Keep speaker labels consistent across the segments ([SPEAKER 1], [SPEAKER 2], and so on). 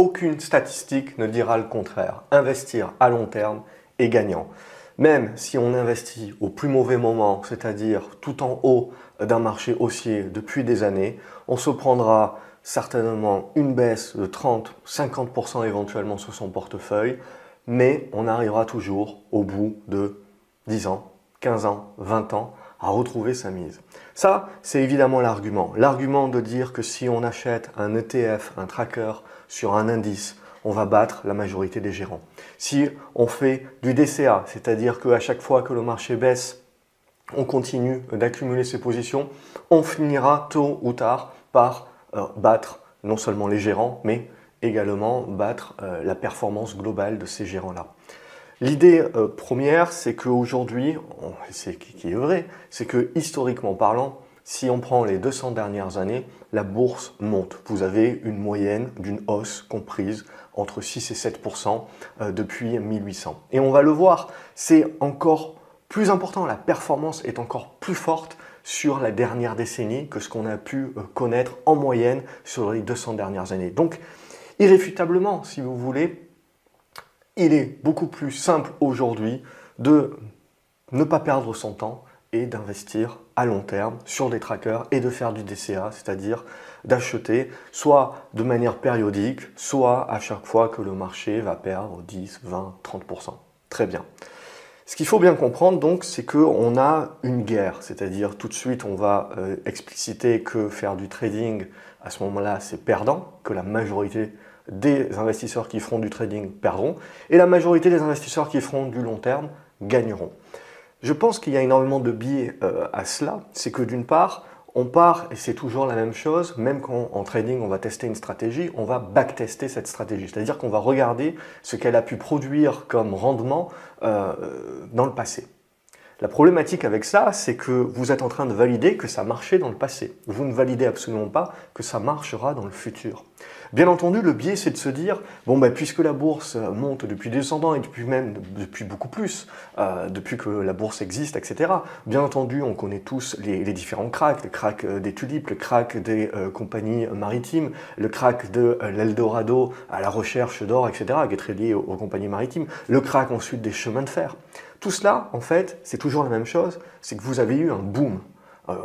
[SPEAKER 1] aucune statistique ne dira le contraire. Investir à long terme est gagnant. Même si on investit au plus mauvais moment, c'est-à-dire tout en haut d'un marché haussier depuis des années, on se prendra certainement une baisse de 30-50% éventuellement sur son portefeuille, mais on arrivera toujours au bout de 10 ans, 15 ans, 20 ans à retrouver sa mise. Ça, c'est évidemment l'argument. L'argument de dire que si on achète un ETF, un tracker sur un indice, on va battre la majorité des gérants. Si on fait du DCA, c'est-à-dire qu'à chaque fois que le marché baisse, on continue d'accumuler ses positions, on finira tôt ou tard par euh, battre non seulement les gérants, mais également battre euh, la performance globale de ces gérants-là. L'idée euh, première, c'est qu'aujourd'hui, c'est qui est vrai, c'est que historiquement parlant, si on prend les 200 dernières années, la bourse monte. Vous avez une moyenne d'une hausse comprise entre 6 et 7% depuis 1800. Et on va le voir, c'est encore plus important, la performance est encore plus forte sur la dernière décennie que ce qu'on a pu euh, connaître en moyenne sur les 200 dernières années. Donc, irréfutablement, si vous voulez, il est beaucoup plus simple aujourd'hui de ne pas perdre son temps et d'investir à long terme sur des trackers et de faire du DCA, c'est-à-dire d'acheter soit de manière périodique, soit à chaque fois que le marché va perdre 10, 20, 30%. Très bien. Ce qu'il faut bien comprendre donc, c'est qu'on a une guerre, c'est-à-dire tout de suite on va euh, expliciter que faire du trading à ce moment-là c'est perdant, que la majorité des investisseurs qui feront du trading perdront, et la majorité des investisseurs qui feront du long terme gagneront. Je pense qu'il y a énormément de biais euh, à cela, c'est que d'une part, on part, et c'est toujours la même chose, même quand en trading on va tester une stratégie, on va backtester cette stratégie. C'est-à-dire qu'on va regarder ce qu'elle a pu produire comme rendement euh, dans le passé. La problématique avec ça, c'est que vous êtes en train de valider que ça marchait dans le passé. Vous ne validez absolument pas que ça marchera dans le futur. Bien entendu, le biais, c'est de se dire, bon, bah, puisque la bourse monte depuis 200 ans et depuis même depuis beaucoup plus, euh, depuis que la bourse existe, etc. Bien entendu, on connaît tous les, différents cracks, le crack euh, des tulipes, le crack des euh, compagnies maritimes, le crack de l'Eldorado à la recherche d'or, etc., qui est très lié aux, aux compagnies maritimes, le crack ensuite des chemins de fer. Tout cela, en fait, c'est toujours la même chose, c'est que vous avez eu un boom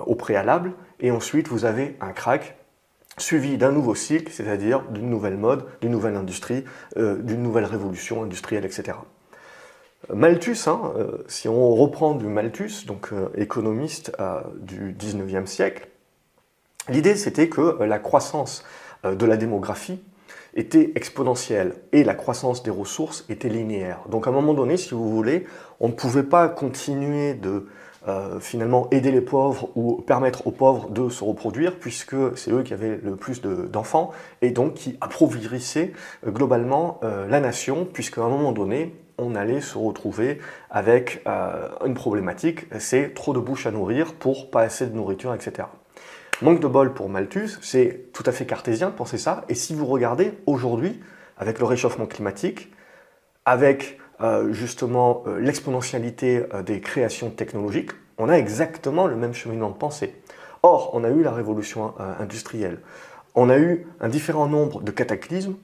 [SPEAKER 1] au préalable, et ensuite vous avez un crack suivi d'un nouveau cycle, c'est-à-dire d'une nouvelle mode, d'une nouvelle industrie, euh, d'une nouvelle révolution industrielle, etc. Malthus, hein, euh, si on reprend du Malthus, donc euh, économiste du 19e siècle, l'idée c'était que la croissance de la démographie était exponentielle et la croissance des ressources était linéaire. Donc à un moment donné, si vous voulez, on ne pouvait pas continuer de euh, finalement aider les pauvres ou permettre aux pauvres de se reproduire, puisque c'est eux qui avaient le plus d'enfants, et donc qui appauvirissaient euh, globalement euh, la nation, puisqu'à un moment donné, on allait se retrouver avec une problématique, c'est trop de bouches à nourrir pour pas assez de nourriture, etc. Manque de bol pour Malthus, c'est tout à fait cartésien de penser ça, et si vous regardez aujourd'hui, avec le réchauffement climatique, avec euh, justement euh, l'exponentialité euh, des créations technologiques, on a exactement le même cheminement de pensée. Or, on a eu la révolution industrielle. On a eu un différent nombre de cataclysmes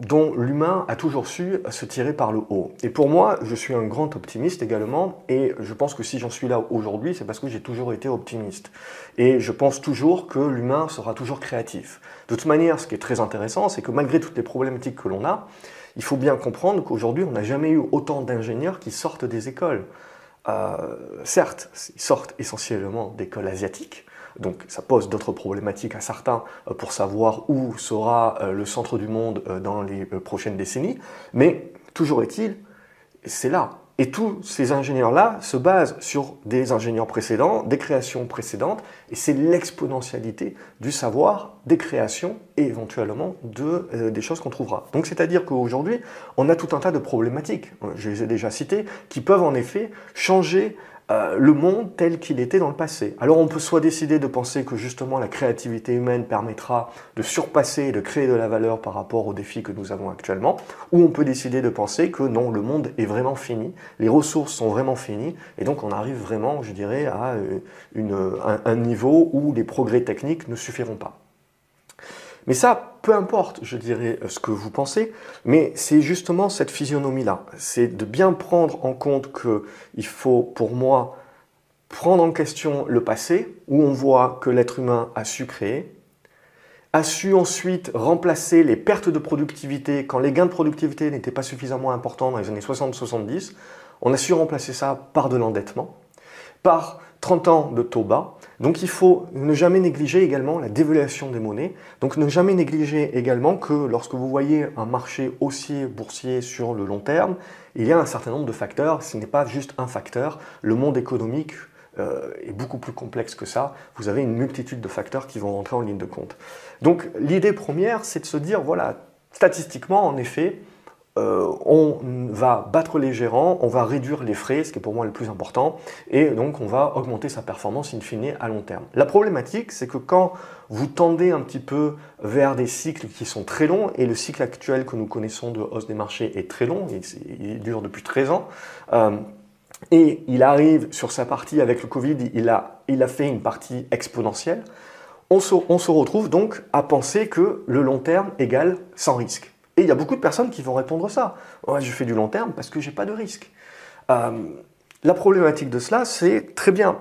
[SPEAKER 1] dont l'humain a toujours su se tirer par le haut. Et pour moi, je suis un grand optimiste également, et je pense que si j'en suis là aujourd'hui, c'est parce que j'ai toujours été optimiste. Et je pense toujours que l'humain sera toujours créatif. De toute manière, ce qui est très intéressant, c'est que malgré toutes les problématiques que l'on a, il faut bien comprendre qu'aujourd'hui, on n'a jamais eu autant d'ingénieurs qui sortent des écoles. Euh, certes, ils sortent essentiellement d'écoles asiatiques, donc ça pose d'autres problématiques à certains euh, pour savoir où sera euh, le centre du monde dans les prochaines décennies, mais toujours est-il, c'est là. Et tous ces ingénieurs-là se basent sur des ingénieurs précédents, des créations précédentes, et c'est l'exponentialité du savoir, des créations et éventuellement euh, des choses qu'on trouvera. Donc c'est-à-dire qu'aujourd'hui, on a tout un tas de problématiques, je les ai déjà citées, qui peuvent en effet changer euh, le monde tel qu'il était dans le passé. Alors on peut soit décider de penser que justement la créativité humaine permettra de surpasser et de créer de la valeur par rapport aux défis que nous avons actuellement, ou on peut décider de penser que non, le monde est vraiment fini, les ressources sont vraiment finies, et donc on arrive vraiment, je dirais, à euh, un niveau où les progrès techniques ne suffiront pas. Mais ça, peu importe, je dirais, ce que vous pensez, mais c'est justement cette physionomie-là. C'est de bien prendre en compte qu'il faut, pour moi, prendre en question le passé, où on voit que l'être humain a su créer, a su ensuite remplacer les pertes de productivité quand les gains de productivité n'étaient pas suffisamment importants dans les années 60-70. On a su remplacer ça par de l'endettement, par 30 ans de taux bas. Donc il faut ne jamais négliger également la dévaluation des monnaies. Donc ne jamais négliger également que lorsque vous voyez un marché haussier boursier sur le long terme, il y a un certain nombre de facteurs. Ce n'est pas juste un facteur. Le monde économique euh, est beaucoup plus complexe que ça. Vous avez une multitude de facteurs qui vont rentrer en ligne de compte. Donc l'idée première, c'est de se dire, voilà, statistiquement, en effet, euh, on va battre les gérants, on va réduire les frais, ce qui est pour moi le plus important, et donc on va augmenter sa performance in fine à long terme. La problématique, c'est que quand vous tendez un petit peu vers des cycles qui sont très longs, et le cycle actuel que nous connaissons de hausse des marchés est très long, il, dure depuis 13 ans, euh, et il arrive sur sa partie avec le Covid, il a, fait une partie exponentielle, on se, on se retrouve donc à penser que le long terme égale sans risque. Et il y a beaucoup de personnes qui vont répondre ça. Je fais du long terme parce que j'ai pas de risque. Euh, la problématique de cela, c'est très bien.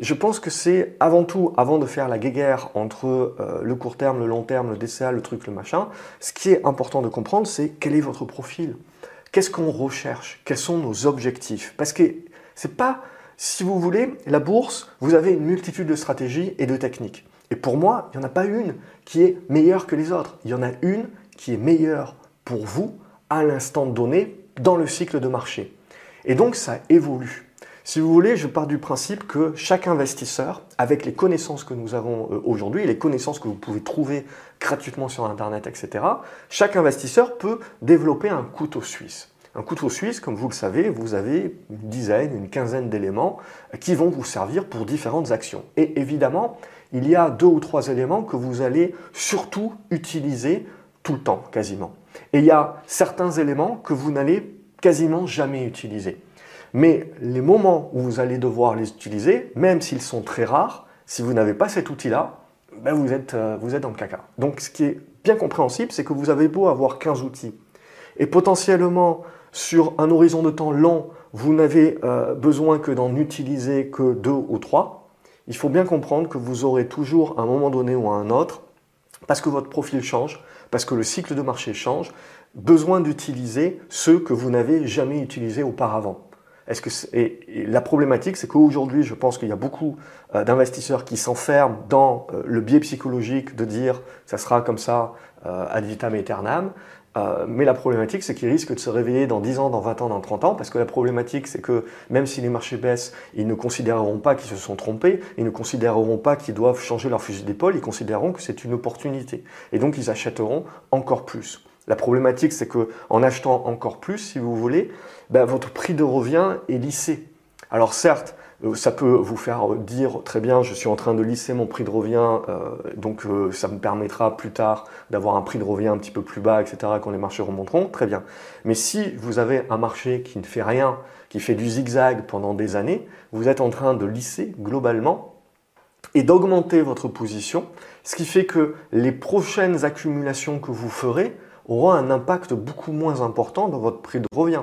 [SPEAKER 1] Je pense que c'est avant tout, avant de faire la guéguerre entre euh, le court terme, le long terme, le DCA, le truc, le machin, ce qui est important de comprendre, c'est quel est votre profil. Qu'est-ce qu'on recherche? Quels sont nos objectifs? Parce que c'est pas, si vous voulez, la bourse, vous avez une multitude de stratégies et de techniques. Et pour moi, il n'y en a pas une qui est meilleure que les autres. Il y en a une qui est meilleur pour vous à l'instant donné dans le cycle de marché. Et donc ça évolue. Si vous voulez, je pars du principe que chaque investisseur, avec les connaissances que nous avons euh, aujourd'hui, les connaissances que vous pouvez trouver gratuitement sur Internet, etc., chaque investisseur peut développer un couteau suisse. Un couteau suisse, comme vous le savez, vous avez une dizaine, une quinzaine d'éléments qui vont vous servir pour différentes actions. Et évidemment, il y a deux ou trois éléments que vous allez surtout utiliser tout le temps, quasiment. Et il y a certains éléments que vous n'allez quasiment jamais utiliser. Mais les moments où vous allez devoir les utiliser, même s'ils sont très rares, si vous n'avez pas cet outil-là, ben vous, êtes, euh, vous êtes dans le caca. Donc ce qui est bien compréhensible, c'est que vous avez beau avoir 15 outils, et potentiellement sur un horizon de temps long, vous n'avez euh, besoin que d'en utiliser que deux ou trois, il faut bien comprendre que vous aurez toujours un moment donné ou un autre, parce que votre profil change, parce que le cycle de marché change, besoin d'utiliser ceux que vous n'avez jamais utilisés auparavant. Est-ce que et, la problématique, c'est qu'aujourd'hui, je pense qu'il y a beaucoup euh, d'investisseurs qui s'enferment dans euh, le biais psychologique de dire ça sera comme ça euh, ad vitam aeternam, euh, mais la problématique, c'est qu'ils risquent de se réveiller dans 10 ans, dans 20 ans, dans 30 ans, parce que la problématique, c'est que même si les marchés baissent, ils ne considéreront pas qu'ils se sont trompés, ils ne considéreront pas qu'ils doivent changer leur fusil d'épaule, ils considéreront que c'est une opportunité. Et donc, ils achèteront encore plus. La problématique, c'est que en achetant encore plus, si vous voulez, ben, votre prix de revient est lissé. Alors certes, ça peut vous faire dire très bien, je suis en train de lisser mon prix de revient, euh, donc euh, ça me permettra plus tard d'avoir un prix de revient un petit peu plus bas, etc., quand les marchés remonteront, très bien. Mais si vous avez un marché qui ne fait rien, qui fait du zigzag pendant des années, vous êtes en train de lisser globalement et d'augmenter votre position, ce qui fait que les prochaines accumulations que vous ferez auront un impact beaucoup moins important dans votre prix de revient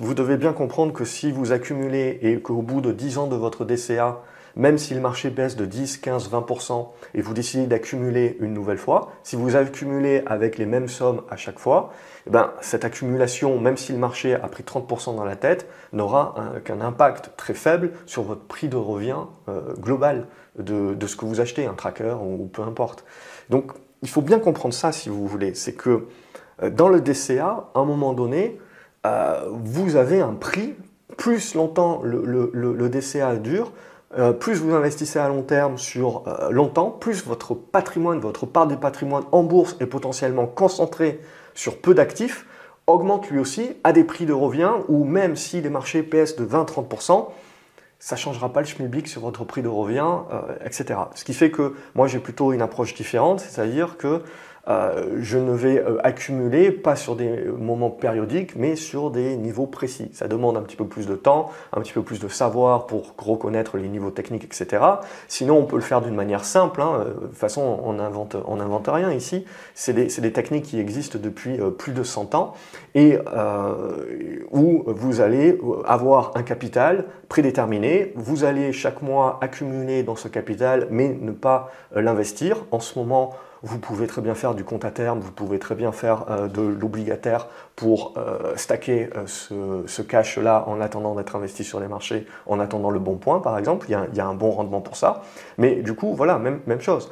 [SPEAKER 1] vous devez bien comprendre que si vous accumulez et qu'au bout de 10 ans de votre DCA, même si le marché baisse de 10, 15, 20% et vous décidez d'accumuler une nouvelle fois, si vous accumulez avec les mêmes sommes à chaque fois, eh ben, cette accumulation, même si le marché a pris 30% dans la tête, n'aura qu'un impact très faible sur votre prix de revient euh, global de, ce que vous achetez, un tracker ou, peu importe. Donc il faut bien comprendre ça si vous voulez. C'est que euh, dans le DCA, à un moment donné, euh, vous avez un prix, plus longtemps le, DCA dure, euh, plus vous investissez à long terme sur euh, longtemps, plus votre patrimoine, votre part du patrimoine en bourse est potentiellement concentré sur peu d'actifs, augmente lui aussi à des prix de revient où même si les marchés PS de 20-30%, ça ne changera pas le schmilblick sur votre prix de revient, etc. Ce qui fait que moi j'ai plutôt une approche différente, c'est-à-dire que je ne vais euh, accumuler pas sur des moments périodiques, mais sur des niveaux précis. Ça demande un petit peu plus de temps, un petit peu plus de savoir pour reconnaître les niveaux techniques, etc. Sinon, on peut le faire d'une manière simple. Hein. De toute façon, on n'invente on invente rien ici. C'est des, des, techniques qui existent depuis plus de 100 ans et où vous allez avoir un capital prédéterminé. Vous allez chaque mois accumuler dans ce capital, mais ne pas l'investir. En ce moment, vous pouvez très bien faire du compte à terme, vous pouvez très bien faire euh, de l'obligataire pour euh, stacker euh, ce, cash-là en attendant d'être investi sur les marchés, en attendant le bon point par exemple. Il y, a, un bon rendement pour ça. Mais du coup, voilà, même, même chose.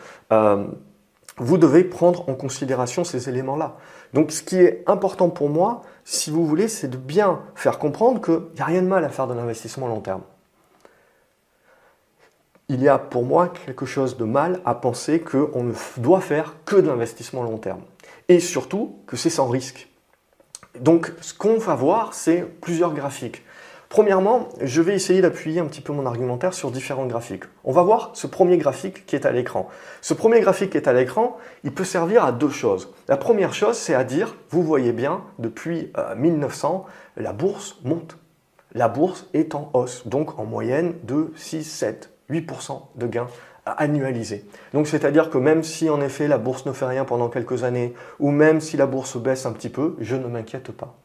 [SPEAKER 1] vous devez prendre en considération ces éléments-là. Donc ce qui est important pour moi, si vous voulez, c'est de bien faire comprendre qu'il n'y a rien de mal à faire de l'investissement long terme il y a pour moi quelque chose de mal à penser qu'on ne doit faire que de l'investissement long terme. Et surtout que c'est sans risque. Donc ce qu'on va voir, c'est plusieurs graphiques. Premièrement, je vais essayer d'appuyer un petit peu mon argumentaire sur différents graphiques. On va voir ce premier graphique qui est à l'écran. Ce premier graphique qui est à l'écran, il peut servir à deux choses. La première chose, c'est à dire, vous voyez bien, depuis 1900, euh, la bourse monte. La bourse est en hausse, donc en moyenne de 6, 7, 8% de gains annualisés. Donc c'est-à-dire que même si en effet la bourse ne fait rien pendant quelques années, ou même si la bourse baisse un petit peu, je ne m'inquiète pas.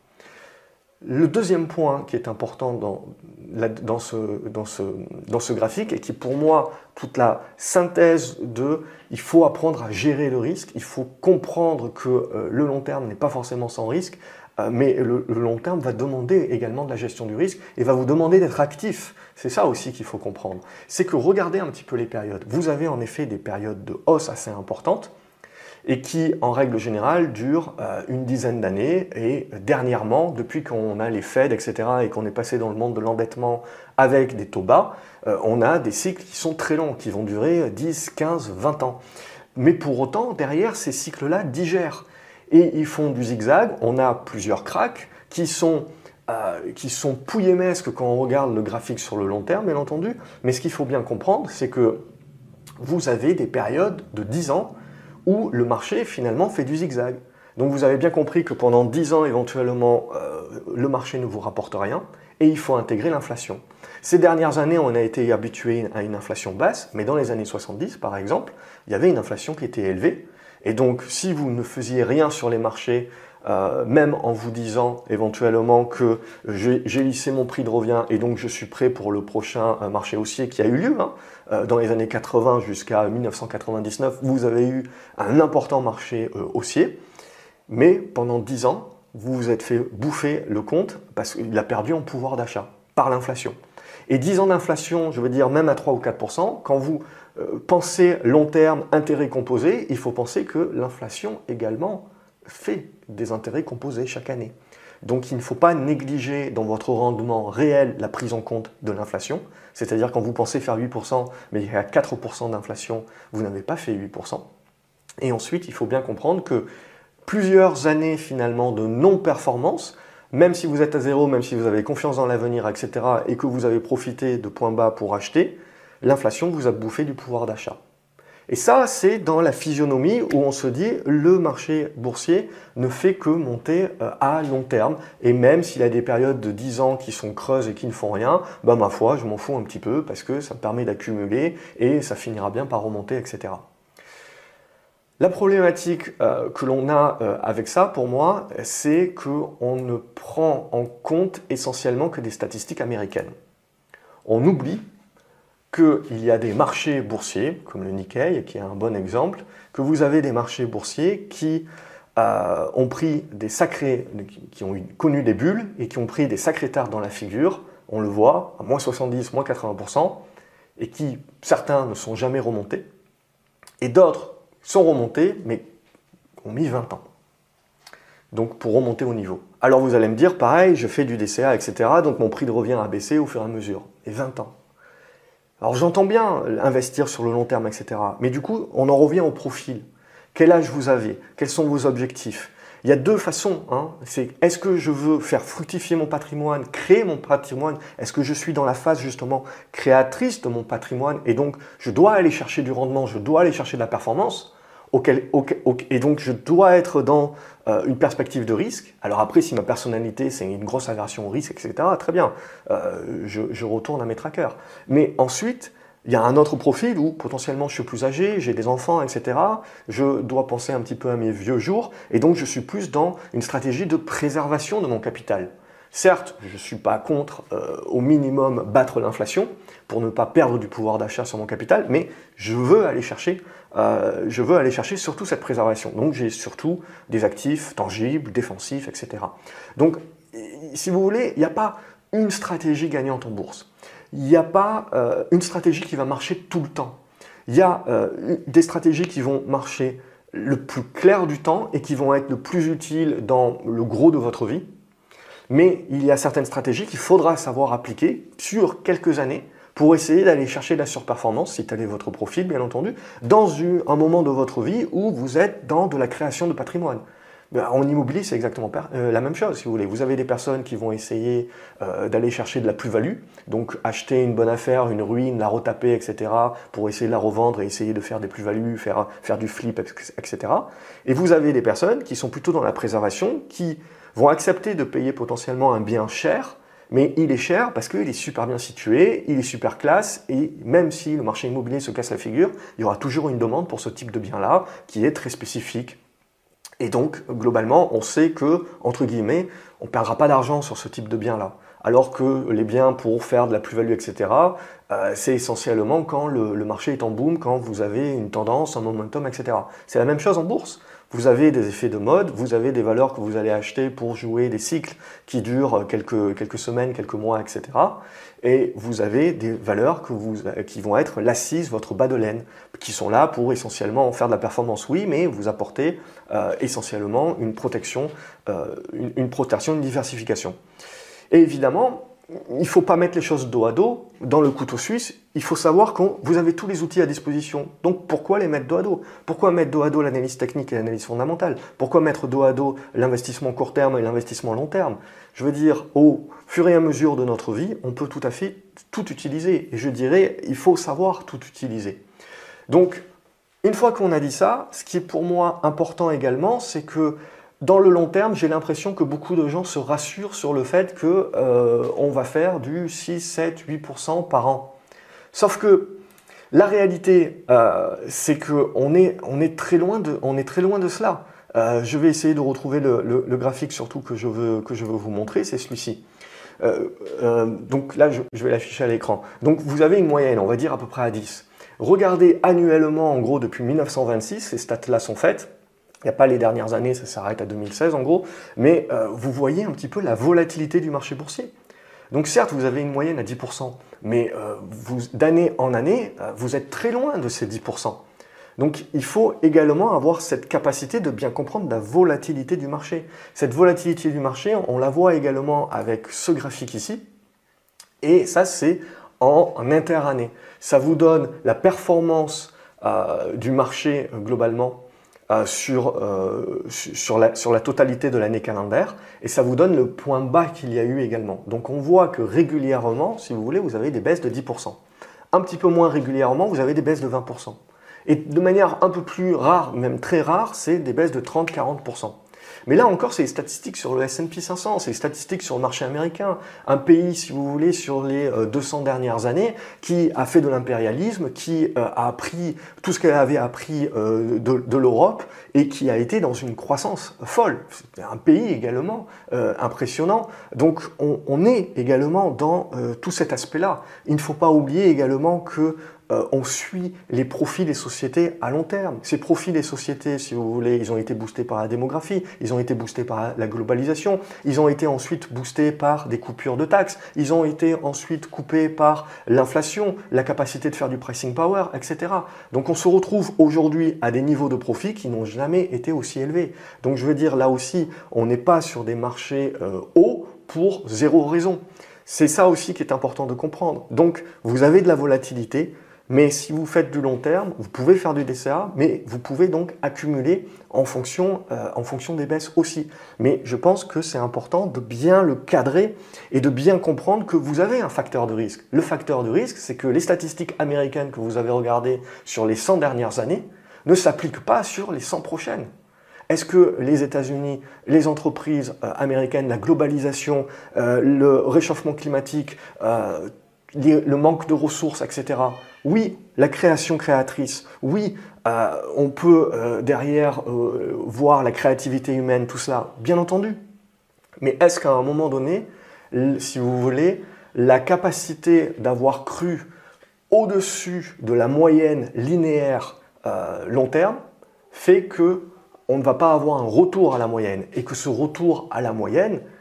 [SPEAKER 1] Le deuxième point qui est important dans, ce, graphique et qui pour moi toute la synthèse de il faut apprendre à gérer le risque, il faut comprendre que euh, le long terme n'est pas forcément sans risque, mais le, long terme va demander également de la gestion du risque et va vous demander d'être actif. C'est ça aussi qu'il faut comprendre. C'est que regardez un petit peu les périodes. Vous avez en effet des périodes de hausse assez importantes et qui, en règle générale, durent euh, une dizaine d'années. Et dernièrement, depuis qu'on a les Fed, etc., et qu'on est passé dans le monde de l'endettement avec des taux bas, euh, on a des cycles qui sont très longs, qui vont durer 10, 15, 20 ans. Mais pour autant, derrière, ces cycles-là digèrent et ils font du zigzag. On a plusieurs cracks qui sont, euh, qui quand on regarde le graphique sur le long terme, bien entendu. Mais ce qu'il faut bien comprendre, c'est que vous avez des périodes de 10 ans où le marché finalement fait du zigzag. Donc vous avez bien compris que pendant 10 ans, éventuellement, euh, le marché ne vous rapporte rien et il faut intégrer l'inflation. Ces dernières années, on a été habitué à une inflation basse, mais dans les années 70, par exemple, il y avait une inflation qui était élevée. Et donc, si vous ne faisiez rien sur les marchés, euh, même en vous disant éventuellement que j'ai lissé mon prix de revient et donc je suis prêt pour le prochain euh, marché haussier qui a eu lieu, hein, euh, dans les années 80 jusqu'à 1999, vous avez eu un important marché haussier, mais pendant 10 ans, vous vous êtes fait bouffer le compte parce qu'il a perdu en pouvoir d'achat par l'inflation. Et 10 ans d'inflation, je veux dire même à 3 ou 4%, quand vous penser long terme, intérêt composé, il faut penser que l'inflation également fait des intérêts composés chaque année. Donc il ne faut pas négliger dans votre rendement réel la prise en compte de l'inflation. C'est-à-dire quand vous pensez faire 8%, mais il y a 4% d'inflation, vous n'avez pas fait 8%. Et ensuite, il faut bien comprendre que plusieurs années finalement de non-performance, même si vous êtes à zéro, même si vous avez confiance dans l'avenir, etc., et que vous avez profité de points bas pour acheter, l'inflation vous a bouffé du pouvoir d'achat. Et ça, c'est dans la physionomie où on se dit le marché boursier ne fait que monter euh, à long terme. Et même s'il a des périodes de 10 ans qui sont creuses et qui ne font rien, bah ma foi, je m'en fous un petit peu parce que ça me permet d'accumuler et ça finira bien par remonter, etc. La problématique euh, que l'on a euh, avec ça, pour moi, c'est qu'on ne prend en compte essentiellement que des statistiques américaines. On oublie qu'il y a des marchés boursiers, comme le Nikkei, qui est un bon exemple, que vous avez des marchés boursiers qui euh, ont pris des sacrés, qui ont connu des bulles et qui ont pris des sacrés tards dans la figure, on le voit, à moins 70, moins 80%, et qui, certains ne sont jamais remontés, et d'autres sont remontés, mais ont mis 20 ans. Donc pour remonter au niveau. Alors vous allez me dire, pareil, je fais du DCA, etc., donc mon prix de revient a baissé au fur et à mesure. Et 20 ans. Alors j'entends bien investir sur le long terme, etc. Mais du coup, on en revient au profil. Quel âge vous avez? Quels sont vos objectifs? Il y a deux façons. Hein. C'est est-ce que je veux faire fructifier mon patrimoine, créer mon patrimoine? Est-ce que je suis dans la phase justement créatrice de mon patrimoine? Et donc je dois aller chercher du rendement, je dois aller chercher de la performance et donc je dois être dans euh, une perspective de risque. Alors après, si ma personnalité c'est une grosse aversion au risque, etc., très bien, euh, je, retourne à mes trackers. Mais ensuite, il y a un autre profil où potentiellement je suis plus âgé, j'ai des enfants, etc. Je dois penser un petit peu à mes vieux jours, et donc je suis plus dans une stratégie de préservation de mon capital. Certes, je ne suis pas contre euh, au minimum battre l'inflation pour ne pas perdre du pouvoir d'achat sur mon capital, mais je veux aller chercher, euh, je veux aller chercher surtout cette préservation. Donc j'ai surtout des actifs tangibles, défensifs, etc. Donc, si vous voulez, il n'y a pas une stratégie gagnante en bourse. Il n'y a pas euh, une stratégie qui va marcher tout le temps. Il y a des stratégies qui vont marcher le plus clair du temps et qui vont être le plus utiles dans le gros de votre vie mais il y a certaines stratégies qu'il faudra savoir appliquer sur quelques années pour essayer d'aller chercher de la surperformance, si tel est votre profil bien entendu, dans un moment de votre vie où vous êtes dans de la création de patrimoine. Ben, en immobilier, c'est exactement euh, la même chose, si vous voulez. Vous avez des personnes qui vont essayer euh, d'aller chercher de la plus-value, donc acheter une bonne affaire, une ruine, la retaper, etc., pour essayer de la revendre et essayer de faire des plus-values, faire, faire du flip, etc. Et vous avez des personnes qui sont plutôt dans la préservation, qui vont accepter de payer potentiellement un bien cher, mais il est cher parce qu'il est super bien situé, il est super classe, et même si le marché immobilier se casse la figure, il y aura toujours une demande pour ce type de bien-là qui est très spécifique. Et donc, globalement, on sait que, entre guillemets, on ne perdra pas d'argent sur ce type de bien-là. Alors que les biens pour faire de la plus-value, etc., euh, c'est essentiellement quand le, le, marché est en boom, quand vous avez une tendance, un momentum, etc. C'est la même chose en bourse. Vous avez des effets de mode, vous avez des valeurs que vous allez acheter pour jouer des cycles qui durent quelques, quelques semaines, quelques mois, etc. Et vous avez des valeurs que vous, qui vont être l'assise, votre bas de laine, qui sont là pour essentiellement faire de la performance, oui, mais vous apporter euh, essentiellement une protection, euh, une, une protection, une diversification. Et évidemment, il ne faut pas mettre les choses dos à dos. Dans le couteau suisse, il faut savoir que vous avez tous les outils à disposition. Donc pourquoi les mettre dos à dos? Pourquoi mettre dos à dos l'analyse technique et l'analyse fondamentale? Pourquoi mettre dos à dos l'investissement court terme et l'investissement long terme? Je veux dire, au fur et à mesure de notre vie, on peut tout à fait tout utiliser. Et je dirais, il faut savoir tout utiliser. Donc, une fois qu'on a dit ça, ce qui est pour moi important également, c'est que dans le long terme, j'ai l'impression que beaucoup de gens se rassurent sur le fait qu'on euh, va faire du 6, 7, 8% par an. Sauf que la réalité, euh, c'est qu'on est, on est, très loin de, on est très loin de cela. Euh, je vais essayer de retrouver le, graphique surtout que je veux, que je veux vous montrer, c'est celui-ci. donc là, je, je vais l'afficher à l'écran. Donc vous avez une moyenne, on va dire à peu près à 10. Regardez annuellement, en gros, depuis 1926, ces stats-là sont faites. Il n'y a pas les dernières années, ça s'arrête à 2016 en gros, mais euh, vous voyez un petit peu la volatilité du marché boursier. Donc certes, vous avez une moyenne à 10%, mais euh, d'année en année, euh, vous êtes très loin de ces 10%. Donc il faut également avoir cette capacité de bien comprendre la volatilité du marché. Cette volatilité du marché, on la voit également avec ce graphique ici, et ça c'est en, en interannée. Ça vous donne la performance du marché globalement euh, sur, euh, sur, la, sur la totalité de l'année calendaire et ça vous donne le point bas qu'il y a eu également. Donc on voit que régulièrement, si vous voulez, vous avez des baisses de 10%. Un petit peu moins régulièrement, vous avez des baisses de 20%. Et de manière un peu plus rare, même très rare, c'est des baisses de 30-40%. Mais là encore, c'est les statistiques sur le S&P 500, c'est les statistiques sur le marché américain. Un pays, si vous voulez, sur les 200 euh, dernières années, qui a fait de l'impérialisme, qui euh, a appris tout ce qu'elle avait appris euh, de, l'Europe et qui a été dans une croissance folle. C'est un pays également impressionnant. Donc on, on, est également dans tout cet aspect-là. Il ne faut pas oublier également que euh, on suit les profits des sociétés à long terme. Ces profits des sociétés, si vous voulez, ils ont été boostés par la démographie, ils ont été boostés par la globalisation, ils ont été ensuite boostés par des coupures de taxes, ils ont été ensuite coupés par l'inflation, la capacité de faire du pricing power, etc. Donc on se retrouve aujourd'hui à des niveaux de profit qui n'ont jamais été aussi élevés. Donc je veux dire, là aussi, on n'est pas sur des marchés euh, hauts pour zéro raison. C'est ça aussi qui est important de comprendre. Donc, vous avez de la volatilité, mais si vous faites du long terme, vous pouvez faire du DCA, mais vous pouvez donc accumuler en fonction, euh, en fonction des baisses aussi. Mais je pense que c'est important de bien le cadrer et de bien comprendre que vous avez un facteur de risque. Le facteur de risque, c'est que les statistiques américaines que vous avez regardées sur les 100 dernières années ne s'applique pas sur les 100 prochaines. Est-ce que les États-Unis, les entreprises euh, américaines, la globalisation, euh, le réchauffement climatique, le manque de ressources, etc. Oui, la création créatrice. Oui, on peut derrière voir la créativité humaine, tout cela, bien entendu. Mais est-ce qu'à un moment donné, si vous voulez, la capacité d'avoir cru au-dessus de la moyenne linéaire long terme fait que on ne va pas avoir un retour à la moyenne et que ce retour à la moyenne, euh,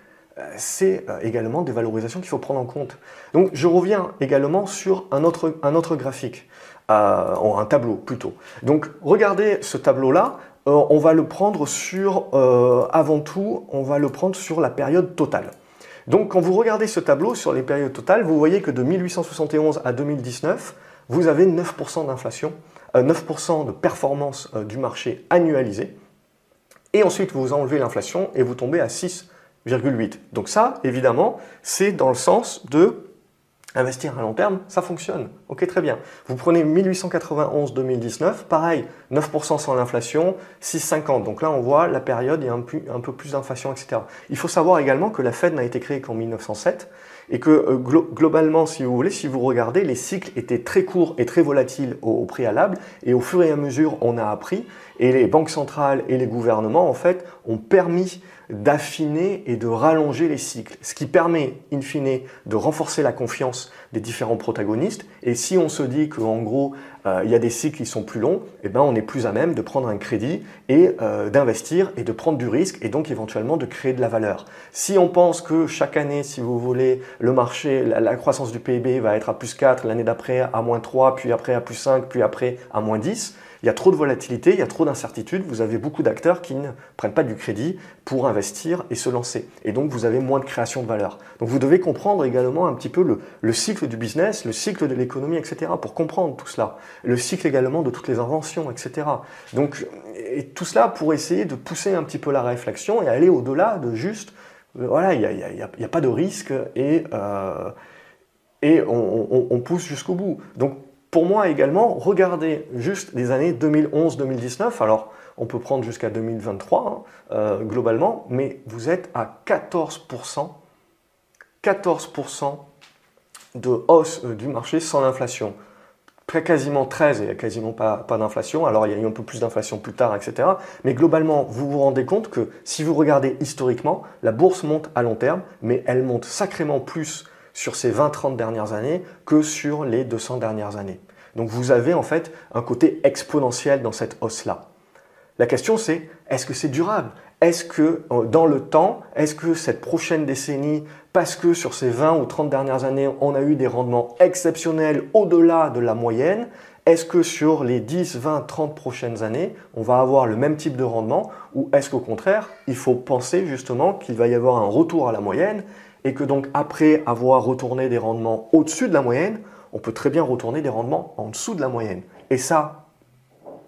[SPEAKER 1] c'est euh, également des valorisations qu'il faut prendre en compte. Donc je reviens également sur un autre, graphique, euh, un tableau plutôt. Donc regardez ce tableau-là, on va le prendre sur, avant tout, on va le prendre sur la période totale. Donc quand vous regardez ce tableau sur les périodes totales, vous voyez que de 1871 à 2019, vous avez 9% d'inflation, 9% de performance du marché annualisé. Et ensuite, vous enlevez l'inflation et vous tombez à 6,8. Donc ça, évidemment, c'est dans le sens de investir à long terme, ça fonctionne. Ok, très bien. Vous prenez 1891-2019, pareil, 9% sans l'inflation, 6,50. Donc là, on voit la période, il y a un peu plus d'inflation, etc. Il faut savoir également que la Fed n'a été créée qu'en 1907 et que euh, globalement, si vous voulez, si vous regardez, les cycles étaient très courts et très volatiles au, préalable, et au fur et à mesure, on a appris, et les banques centrales et les gouvernements, en fait, ont permis d'affiner et de rallonger les cycles, ce qui permet, in fine, de renforcer la confiance des différents protagonistes. Et si on se dit qu'en gros, il y a des cycles qui sont plus longs, eh ben, on est plus à même de prendre un crédit et euh, d'investir et de prendre du risque et donc éventuellement de créer de la valeur. Si on pense que chaque année, si vous voulez, le marché, la, la croissance du PIB va être à plus 4, l'année d'après à moins 3, puis après à plus 5, puis après à moins 10, il y a trop de volatilité, il y a trop d'incertitudes, vous avez beaucoup d'acteurs qui ne prennent pas du crédit pour investir et se lancer. Et donc vous avez moins de création de valeur. Donc vous devez comprendre également un petit peu le, cycle du business, le cycle de l'économie, etc. pour comprendre tout cela. Le cycle également de toutes les inventions, etc. Donc et tout cela pour essayer de pousser un petit peu la réflexion et aller au-delà de juste, euh, voilà, il n'y a, pas de risque et, euh, et on, on pousse jusqu'au bout. Donc pour moi également, regardez juste les années 2011-2019. Alors, on peut prendre jusqu'à 2023 hein, euh, globalement, mais vous êtes à 14%, 14% de hausse euh, du marché sans l'inflation. Quasiment 13 et quasiment pas, pas d'inflation. Alors il y a eu un peu plus d'inflation plus tard, etc. Mais globalement, vous vous rendez compte que si vous regardez historiquement, la bourse monte à long terme, mais elle monte sacrément plus sur ces 20-30 dernières années que sur les 200 dernières années. Donc vous avez en fait un côté exponentiel dans cette hausse-là. La question c'est, est-ce que c'est durable? Est-ce que euh, dans le temps, est-ce que cette prochaine décennie, parce que sur ces 20 ou 30 dernières années, on a eu des rendements exceptionnels au-delà de la moyenne, est-ce que sur les 10, 20, 30 prochaines années, on va avoir le même type de rendement? Ou est-ce qu'au contraire, il faut penser justement qu'il va y avoir un retour à la moyenne et que donc après avoir retourné des rendements au-dessus de la moyenne, on peut très bien retourner des rendements en dessous de la moyenne. Et ça,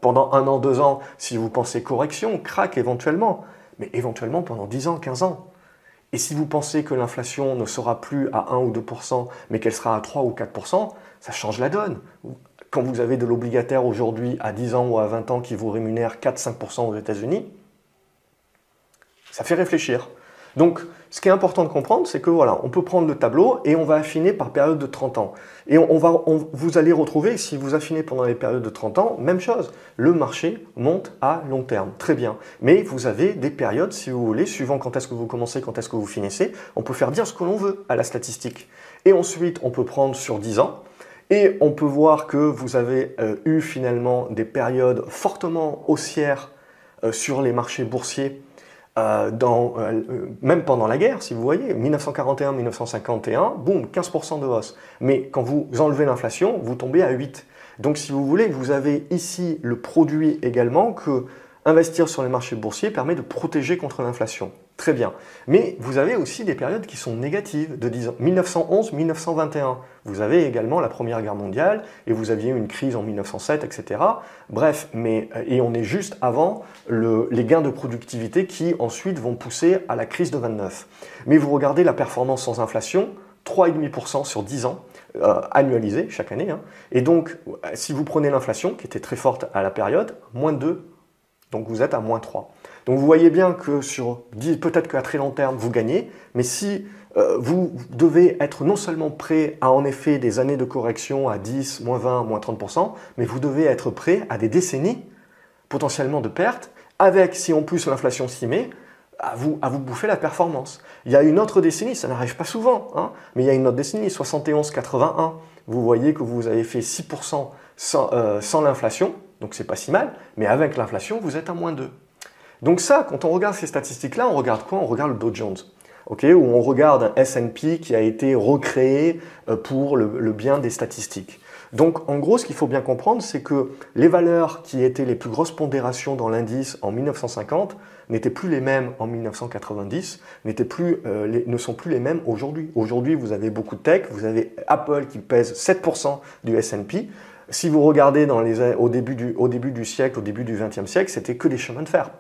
[SPEAKER 1] pendant un an, deux ans, si vous pensez correction, craque éventuellement, mais éventuellement pendant 10 ans, 15 ans. Et si vous pensez que l'inflation ne sera plus à 1 ou 2%, mais qu'elle sera à 3 ou 4%, ça change la donne. Quand vous avez de l'obligataire aujourd'hui à 10 ans ou à 20 ans qui vous rémunère 4-5% aux États-Unis, ça fait réfléchir. Donc, ce qui est important de comprendre, c'est que voilà, on peut prendre le tableau et on va affiner par période de 30 ans. Et on, va, vous allez retrouver, si vous affinez pendant les périodes de 30 ans, même chose. Le marché monte à long terme, très bien. Mais vous avez des périodes, si vous voulez, suivant quand est-ce que vous commencez, quand est-ce que vous finissez, on peut faire dire ce que l'on veut à la statistique. Et ensuite, on peut prendre sur 10 ans. Et on peut voir que vous avez euh, eu finalement des périodes fortement haussières euh, sur les marchés boursiers euh, dans, euh, même pendant la guerre, si vous voyez, 1941-1951, boum, 15% de hausse. Mais quand vous enlevez l'inflation, vous tombez à 8. Donc si vous voulez, vous avez ici le produit également que investir sur les marchés boursiers permet de protéger contre l'inflation. Très bien. Mais vous avez aussi des périodes qui sont négatives, de 1911-1921. Vous avez également la Première Guerre mondiale et vous aviez une crise en 1907, etc. Bref, mais, euh, et on est juste avant les gains de productivité qui ensuite vont pousser à la crise de 29. Mais vous regardez la performance sans inflation, 3,5% sur 10 ans, euh, annualisé chaque année. Hein. Et donc, si vous prenez l'inflation, qui était très forte à la période, moins 2, donc vous êtes à moins 3. Donc vous voyez bien que sur peut-être qu'à très long terme, vous gagnez, mais si euh, vous devez être non seulement prêt à en effet des années de correction à 10, moins 20, moins 30%, mais vous devez être prêt à des décennies potentiellement de pertes, avec, si en plus l'inflation s'y met, à vous, à vous bouffer la performance. Il y a une autre décennie, ça n'arrive pas souvent, hein, mais il y a une autre décennie, 71-81, vous voyez que vous avez fait 6% sans, euh, sans l'inflation, donc c'est pas si mal, mais avec l'inflation, vous êtes à moins 2. Donc ça, quand on regarde ces statistiques-là, on regarde quoi? On regarde le Dow Jones. Okay, où on regarde un S&P qui a été recréé euh, pour le, bien des statistiques. Donc en gros, ce qu'il faut bien comprendre, c'est que les valeurs qui étaient les plus grosses pondérations dans l'indice en 1950 n'étaient plus les mêmes en 1990, plus, euh, ne sont plus les mêmes aujourd'hui. Aujourd'hui, vous avez beaucoup de tech, vous avez Apple qui pèse 7% du S&P. Si vous regardez au, début du, au début du siècle, au début du XXe siècle, c'était que des chemins de fer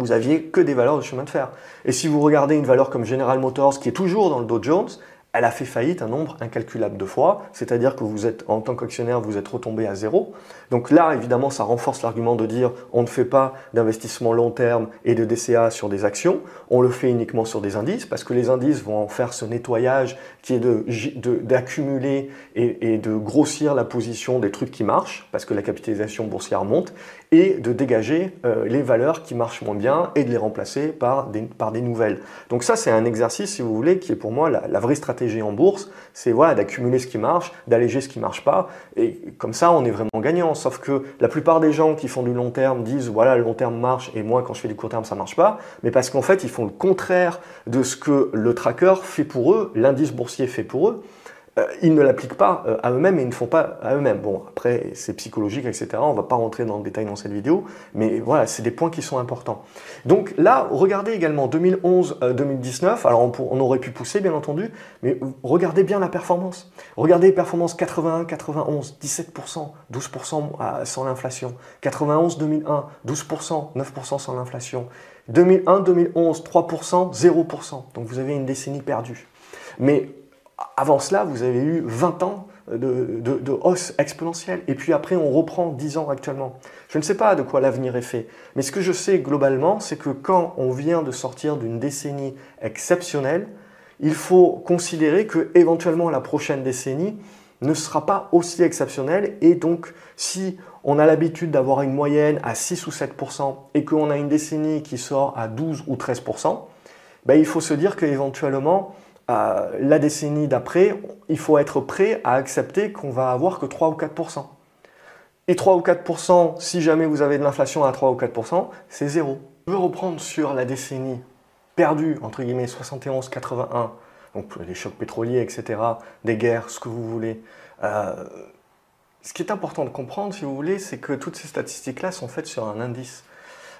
[SPEAKER 1] vous aviez que des valeurs de chemin de fer. Et si vous regardez une valeur comme General Motors, qui est toujours dans le Dow Jones, elle a fait faillite un nombre incalculable de fois, c'est-à-dire que vous êtes, en tant qu'actionnaire, vous êtes retombé à zéro. Donc là, évidemment, ça renforce l'argument de dire on ne fait pas d'investissement long terme et de DCA sur des actions, on le fait uniquement sur des indices, parce que les indices vont en faire ce nettoyage qui est d'accumuler de, et, et, de grossir la position des trucs qui marchent, parce que la capitalisation boursière monte, et de dégager euh, les valeurs qui marchent moins bien et de les remplacer par des, par des nouvelles. Donc ça, c'est un exercice, si vous voulez, qui est pour moi la, la vraie stratégie en bourse, c'est voilà, d'accumuler ce qui marche, d'alléger ce qui marche pas. Et comme ça, on est vraiment gagnant. Sauf que la plupart des gens qui font du long terme disent voilà, le long terme marche et moi, quand je fais du court terme, ça marche pas. Mais parce qu'en fait, ils font le contraire de ce que le tracker fait pour eux, l'indice boursier fait pour eux. Euh, ils ne l'appliquent pas euh, à eux-mêmes et ils ne font pas à eux-mêmes. Bon, après, c'est psychologique, etc. On ne va pas rentrer dans le détail dans cette vidéo, mais voilà, c'est des points qui sont importants. Donc là, regardez également 2011-2019. Euh, Alors, on, aurait pu pousser, bien entendu, mais regardez bien la performance. Regardez les performances 81, 91, 17%, 12% sans l'inflation. 91-2001, 12%, 9% sans l'inflation. 2001-2011, 3%, 0%. Donc vous avez une décennie perdue. Mais avant cela, vous avez eu 20 ans de, hausse exponentielle. Et puis après, on reprend 10 ans actuellement. Je ne sais pas de quoi l'avenir est fait. Mais ce que je sais globalement, c'est que quand on vient de sortir d'une décennie exceptionnelle, il faut considérer que éventuellement la prochaine décennie ne sera pas aussi exceptionnelle. Et donc, si on a l'habitude d'avoir une moyenne à 6 ou 7% et qu'on a une décennie qui sort à 12 ou 13%, ben, il faut se dire qu'éventuellement, la décennie d'après, il faut être prêt à accepter qu'on va avoir que 3 ou 4%. Et 3 ou 4%, si jamais vous avez de l'inflation à 3 ou 4%, c'est zéro. Je veux reprendre sur la décennie perdue, entre guillemets, 71-81, donc les chocs pétroliers, etc., des guerres, ce que vous voulez. Euh, ce qui est important de comprendre, si vous voulez, c'est que toutes ces statistiques-là sont faites sur un indice.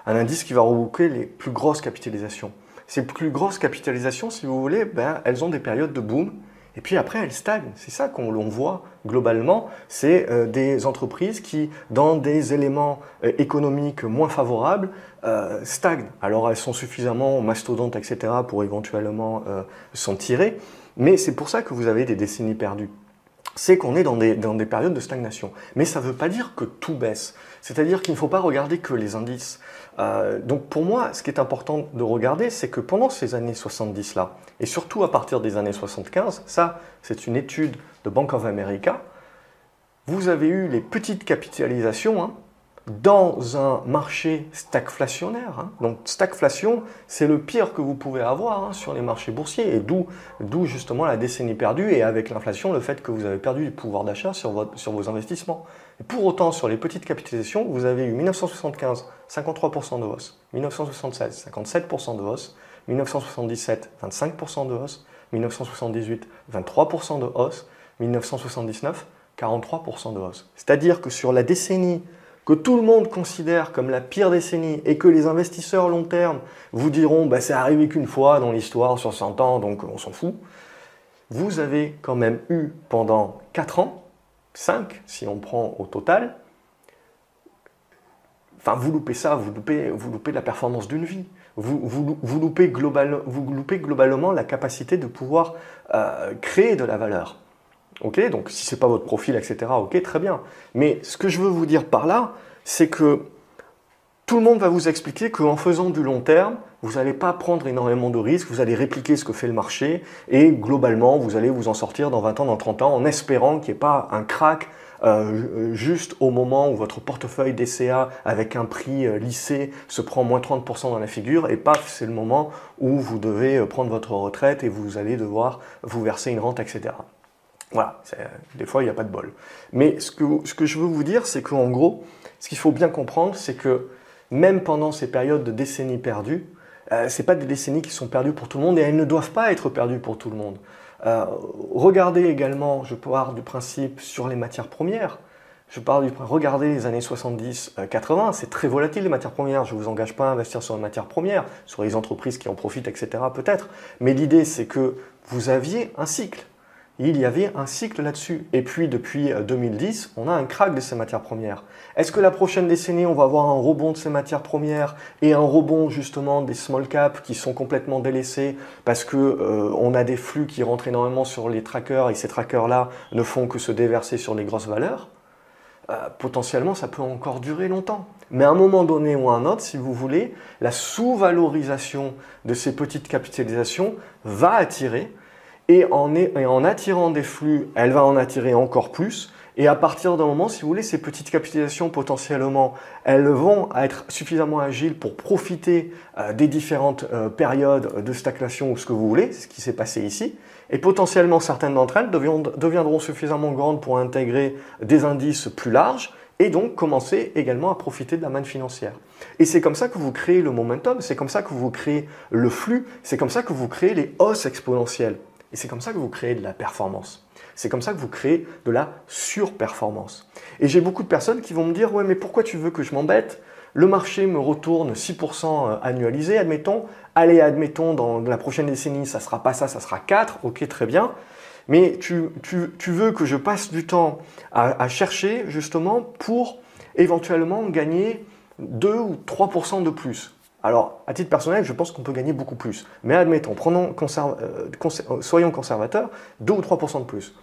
[SPEAKER 1] Un indice qui va regrouper les plus grosses capitalisations. Ces plus grosses capitalisations, si vous voulez, ben, elles ont des périodes de boom. Et puis après, elles stagnent. C'est ça qu'on voit globalement. C'est euh, des entreprises qui, dans des éléments euh, économiques moins favorables, euh, stagnent. Alors elles sont suffisamment mastodontes, etc., pour éventuellement s'en tirer. Mais c'est pour ça que vous avez des décennies perdues c'est qu'on est dans des, dans des, périodes de stagnation. Mais ça ne veut pas dire que tout baisse. C'est-à-dire qu'il ne faut pas regarder que les indices. Euh, donc pour moi, ce qui est important de regarder, c'est que pendant ces années 70-là, et surtout à partir des années 75, ça c'est une étude de Bank of America, vous avez eu les petites capitalisations hein, dans un marché stagflationnaire. Hein. Donc stagflation, c'est le pire que vous pouvez avoir hein, sur les marchés boursiers, et d'où justement la décennie perdue, et avec l'inflation, le fait que vous avez perdu du pouvoir d'achat sur, sur vos investissements. pour autant, sur les petites capitalisations, vous avez eu 1975, 53% de hausse, 1976, 57% de hausse, 1977, 25% de hausse, 1978, 23% de hausse, 1979, 43% de hausse. C'est-à-dire que sur la décennie que tout le monde considère comme la pire décennie et que les investisseurs long terme vous diront bah, c'est arrivé qu'une fois dans l'histoire sur 100 ans donc on s'en fout, vous avez quand même eu pendant 4 ans, 5 si on prend au total, enfin vous loupez ça, vous loupez, la performance d'une vie. Vous, vous loupez globalement la capacité de pouvoir euh, créer de la valeur. Ok, donc si ce n'est pas votre profil, etc., ok, très bien. Mais ce que je veux vous dire par là, c'est que tout le monde va vous expliquer qu'en faisant du long terme, vous n'allez pas prendre énormément de risques, vous allez répliquer ce que fait le marché et globalement, vous allez vous en sortir dans 20 ans, dans 30 ans en espérant qu'il n'y ait pas un crack euh, juste au moment où votre portefeuille DCA avec un prix euh, lissé se prend moins 30% dans la figure et paf, c'est le moment où vous devez euh, prendre votre retraite et vous allez devoir vous verser une rente, etc. Voilà, des fois il n'y a pas de bol. Mais ce que, ce que je veux vous dire, c'est qu'en gros, ce qu'il faut bien comprendre, c'est que même pendant ces périodes de décennies perdues, euh, ce pas des décennies qui sont perdues pour tout le monde et elles ne doivent pas être perdues pour tout le monde. Euh, regardez également, je parle du principe sur les matières premières. Je parle du regardez les années 70-80, euh, c'est très volatile les matières premières. Je ne vous engage pas à investir sur les matières premières, sur les entreprises qui en profitent, etc. peut-être. Mais l'idée, c'est que vous aviez un cycle il y avait un cycle là-dessus. Et puis depuis 2010, euh, on a un crack de ces matières premières. Est-ce que la prochaine décennie, on va avoir un rebond de ces matières premières et un rebond justement des small caps qui sont complètement délaissés parce que euh, on a des flux qui rentrent énormément sur les trackers et ces trackers-là ne font que se déverser sur les grosses valeurs? Euh, potentiellement ça peut encore durer longtemps. Mais à un moment donné ou à un autre, si vous voulez, la sous-valorisation de ces petites capitalisations va attirer et en, attirant des flux, elle va en attirer encore plus. Et à partir d'un moment, si vous voulez, ces petites capitalisations, potentiellement, elles vont être suffisamment agiles pour profiter euh, des différentes euh, périodes de stagnation ou ce que vous voulez, ce qui s'est passé ici. Et potentiellement, certaines d'entre elles deviendront suffisamment grandes pour intégrer des indices plus larges et donc commencer également à profiter de la manne financière. Et c'est comme ça que vous créez le momentum, c'est comme ça que vous créez le flux, c'est comme ça que vous créez les hausses exponentielles. Et c'est comme ça que vous créez de la performance. C'est comme ça que vous créez de la surperformance. Et j'ai beaucoup de personnes qui vont me dire, ouais, mais pourquoi tu veux que je m'embête? Le marché me retourne 6% euh, annualisé, admettons. Allez, admettons, dans la prochaine décennie, ça ne sera pas ça, ça sera 4, ok, très bien. Mais tu, veux que je passe du temps à, à chercher justement pour éventuellement gagner 2 ou 3% de plus. Alors, à titre personnel, je pense qu'on peut gagner beaucoup plus. Mais admettons, prenons euh, euh, soyons conservateurs, 2 ou 3% de plus.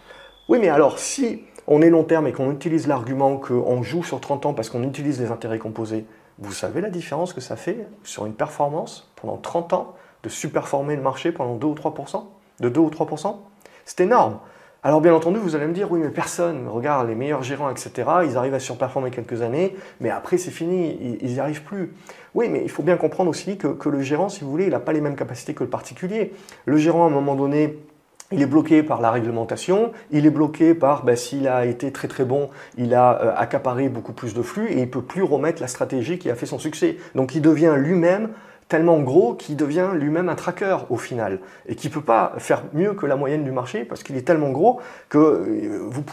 [SPEAKER 1] Oui, mais alors, si on est long terme et qu'on utilise l'argument qu'on joue sur 30 ans parce qu'on utilise les intérêts composés, vous savez la différence que ça fait sur une performance pendant 30 ans de superformer le marché pendant 2 ou 3% De 2 ou 3% C'est énorme. Alors bien entendu, vous allez me dire, oui, mais personne, regarde, les meilleurs gérants, etc., ils arrivent à surperformer quelques années, mais après c'est fini, ils n'y arrivent plus. Oui, mais il faut bien comprendre aussi que, le gérant, si vous voulez, il n'a pas les mêmes capacités que le particulier. Le gérant, à un moment donné, il est bloqué par la réglementation, il est bloqué par, ben, s'il a été très très bon, il a euh, accaparé beaucoup plus de flux et il peut plus remettre la stratégie qui a fait son succès. Donc il devient lui-même tellement gros qu'il devient lui-même un tracker au final et qui ne peut pas faire mieux que la moyenne du marché parce qu'il est tellement gros que euh, vous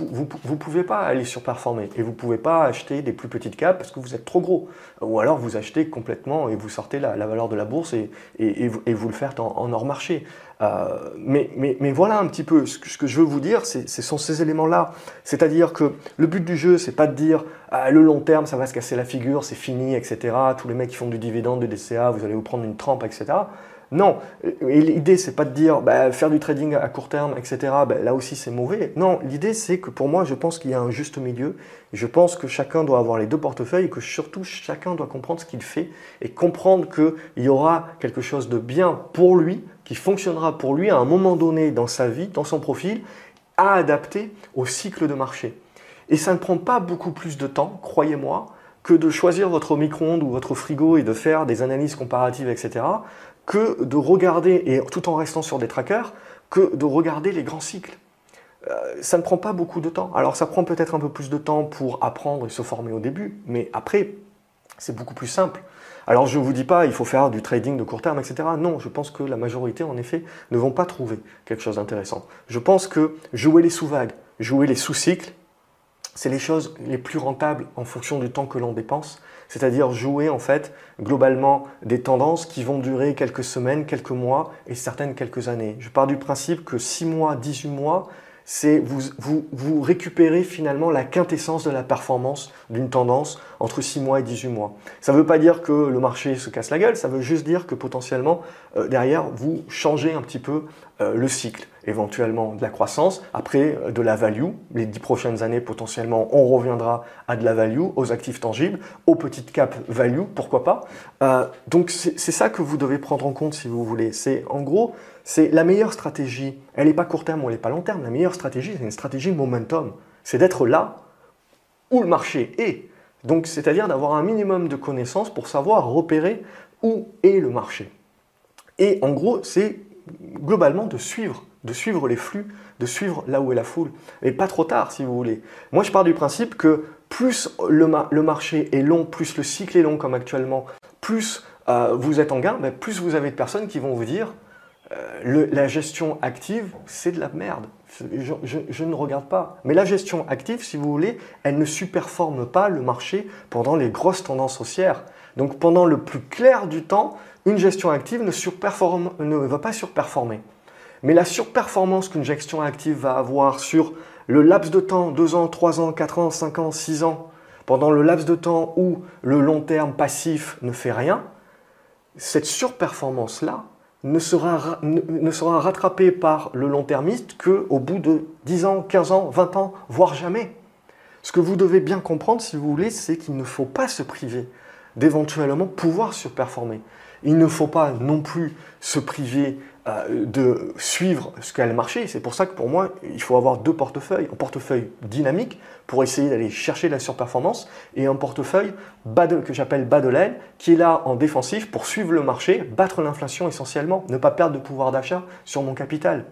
[SPEAKER 1] ne pouvez pas aller surperformer et vous ne pouvez pas acheter des plus petites capes parce que vous êtes trop gros. Ou alors vous achetez complètement et vous sortez la, valeur de la bourse et, vous, le faites en hors marché. Euh, mais, voilà un petit peu ce que, je veux vous dire, ce sont ces éléments-là. C'est-à-dire que le but du jeu, c'est pas de dire ah, le long terme, ça va se casser la figure, c'est fini, etc. Tous les mecs qui font du dividende, du DCA, vous allez vous prendre une trempe, etc. Non, l'idée c'est pas de dire bah, faire du trading à court terme, etc. Bah, là aussi c'est mauvais. Non, l'idée c'est que pour moi je pense qu'il y a un juste milieu. Je pense que chacun doit avoir les deux portefeuilles et que surtout chacun doit comprendre ce qu'il fait et comprendre qu'il y aura quelque chose de bien pour lui, qui fonctionnera pour lui à un moment donné dans sa vie, dans son profil, à adapter au cycle de marché. Et ça ne prend pas beaucoup plus de temps, croyez-moi, que de choisir votre micro-ondes ou votre frigo et de faire des analyses comparatives, etc., que de regarder, et tout en restant sur des trackers, que de regarder les grands cycles. Euh, ça ne prend pas beaucoup de temps. Alors ça prend peut-être un peu plus de temps pour apprendre et se former au début, mais après, c'est beaucoup plus simple. Alors je ne vous dis pas, il faut faire du trading de court terme, etc. Non, je pense que la majorité, en effet, ne vont pas trouver quelque chose d'intéressant. Je pense que jouer les sous-vagues, jouer les sous-cycles, c'est les choses les plus rentables en fonction du temps que l'on dépense, c'est-à-dire jouer en fait globalement des tendances qui vont durer quelques semaines, quelques mois et certaines quelques années. Je pars du principe que 6 mois, 18 mois, c'est vous, vous, vous, récupérez finalement la quintessence de la performance d'une tendance entre 6 mois et 18 mois. Ça ne veut pas dire que le marché se casse la gueule, ça veut juste dire que potentiellement, euh, derrière, vous changez un petit peu euh, le cycle. éventuellement de la croissance, après de la value. Les dix prochaines années, potentiellement, on reviendra à de la value, aux actifs tangibles, aux petites caps value, pourquoi pas. Euh, donc c'est ça que vous devez prendre en compte si vous voulez. C'est en gros, c'est la meilleure stratégie. Elle n'est pas court terme ou elle n'est pas long terme. La meilleure stratégie, c'est une stratégie momentum. C'est d'être là où le marché est. Donc, c'est-à-dire d'avoir un minimum de connaissances pour savoir repérer où est le marché. Et en gros, c'est globalement de suivre, de suivre les flux, de suivre là où est la foule. Et pas trop tard, si vous voulez. Moi, je pars du principe que plus le, marché est long, plus le cycle est long comme actuellement, plus euh, vous êtes en gain, ben, plus vous avez de personnes qui vont vous dire euh, la gestion active, c'est de la merde. Je, ne regarde pas. Mais la gestion active, si vous voulez, elle ne superforme pas le marché pendant les grosses tendances haussières. Donc pendant le plus clair du temps, une gestion active ne, ne va pas surperformer. Mais la surperformance qu'une gestion active va avoir sur le laps de temps, 2 ans, 3 ans, 4 ans, 5 ans, 6 ans, pendant le laps de temps où le long terme passif ne fait rien, cette surperformance-là, ne sera, ne, sera rattrapé par le long-termiste qu'au bout de 10 ans, 15 ans, 20 ans, voire jamais. Ce que vous devez bien comprendre, si vous voulez, c'est qu'il ne faut pas se priver d'éventuellement pouvoir surperformer. Il ne faut pas non plus se priver de suivre ce qu'a le marché. C'est pour ça que pour moi, il faut avoir deux portefeuilles. Un portefeuille dynamique pour essayer d'aller chercher la surperformance et un portefeuille que j'appelle bas de laine qui est là en défensif pour suivre le marché, battre l'inflation essentiellement, ne pas perdre de pouvoir d'achat sur mon capital.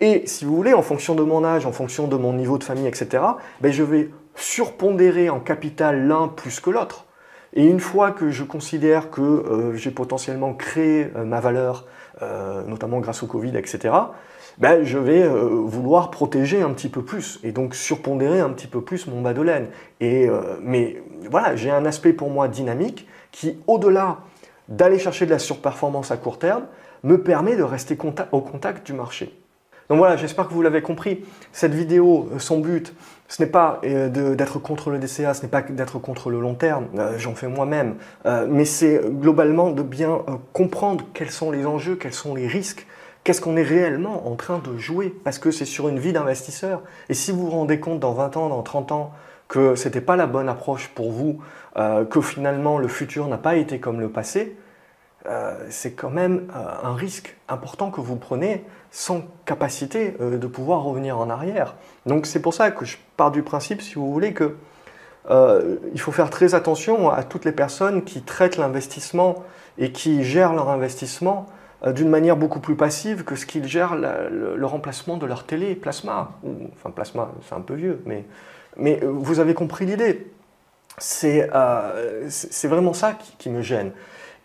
[SPEAKER 1] Et si vous voulez, en fonction de mon âge, en fonction de mon niveau de famille, etc., ben je vais surpondérer en capital l'un plus que l'autre. Et une fois que je considère que euh, j'ai potentiellement créé euh, ma valeur euh, notamment grâce au Covid, etc., ben, je vais euh, vouloir protéger un petit peu plus et donc surpondérer un petit peu plus mon bas de laine. Et, euh, mais voilà, j'ai un aspect pour moi dynamique qui, au-delà d'aller chercher de la surperformance à court terme, me permet de rester au contact du marché. Donc voilà, j'espère que vous l'avez compris. Cette vidéo, son but, ce n'est pas d'être contre le DCA, ce n'est pas d'être contre le long terme, j'en fais moi-même, mais c'est globalement de bien comprendre quels sont les enjeux, quels sont les risques, qu'est-ce qu'on est réellement en train de jouer, parce que c'est sur une vie d'investisseur. Et si vous vous rendez compte dans 20 ans, dans 30 ans, que ce n'était pas la bonne approche pour vous, que finalement le futur n'a pas été comme le passé, euh, c'est quand même euh, un risque important que vous prenez sans capacité euh, de pouvoir revenir en arrière. Donc c'est pour ça que je pars du principe, si vous voulez, que il faut faire très attention à toutes les personnes qui traitent l'investissement et qui gèrent leur investissement d'une manière beaucoup plus passive que ce qu'ils gèrent le, remplacement de leur télé plasma. Enfin, plasma, c'est un peu vieux, mais, mais vous avez compris l'idée. C'est vraiment ça qui me gêne.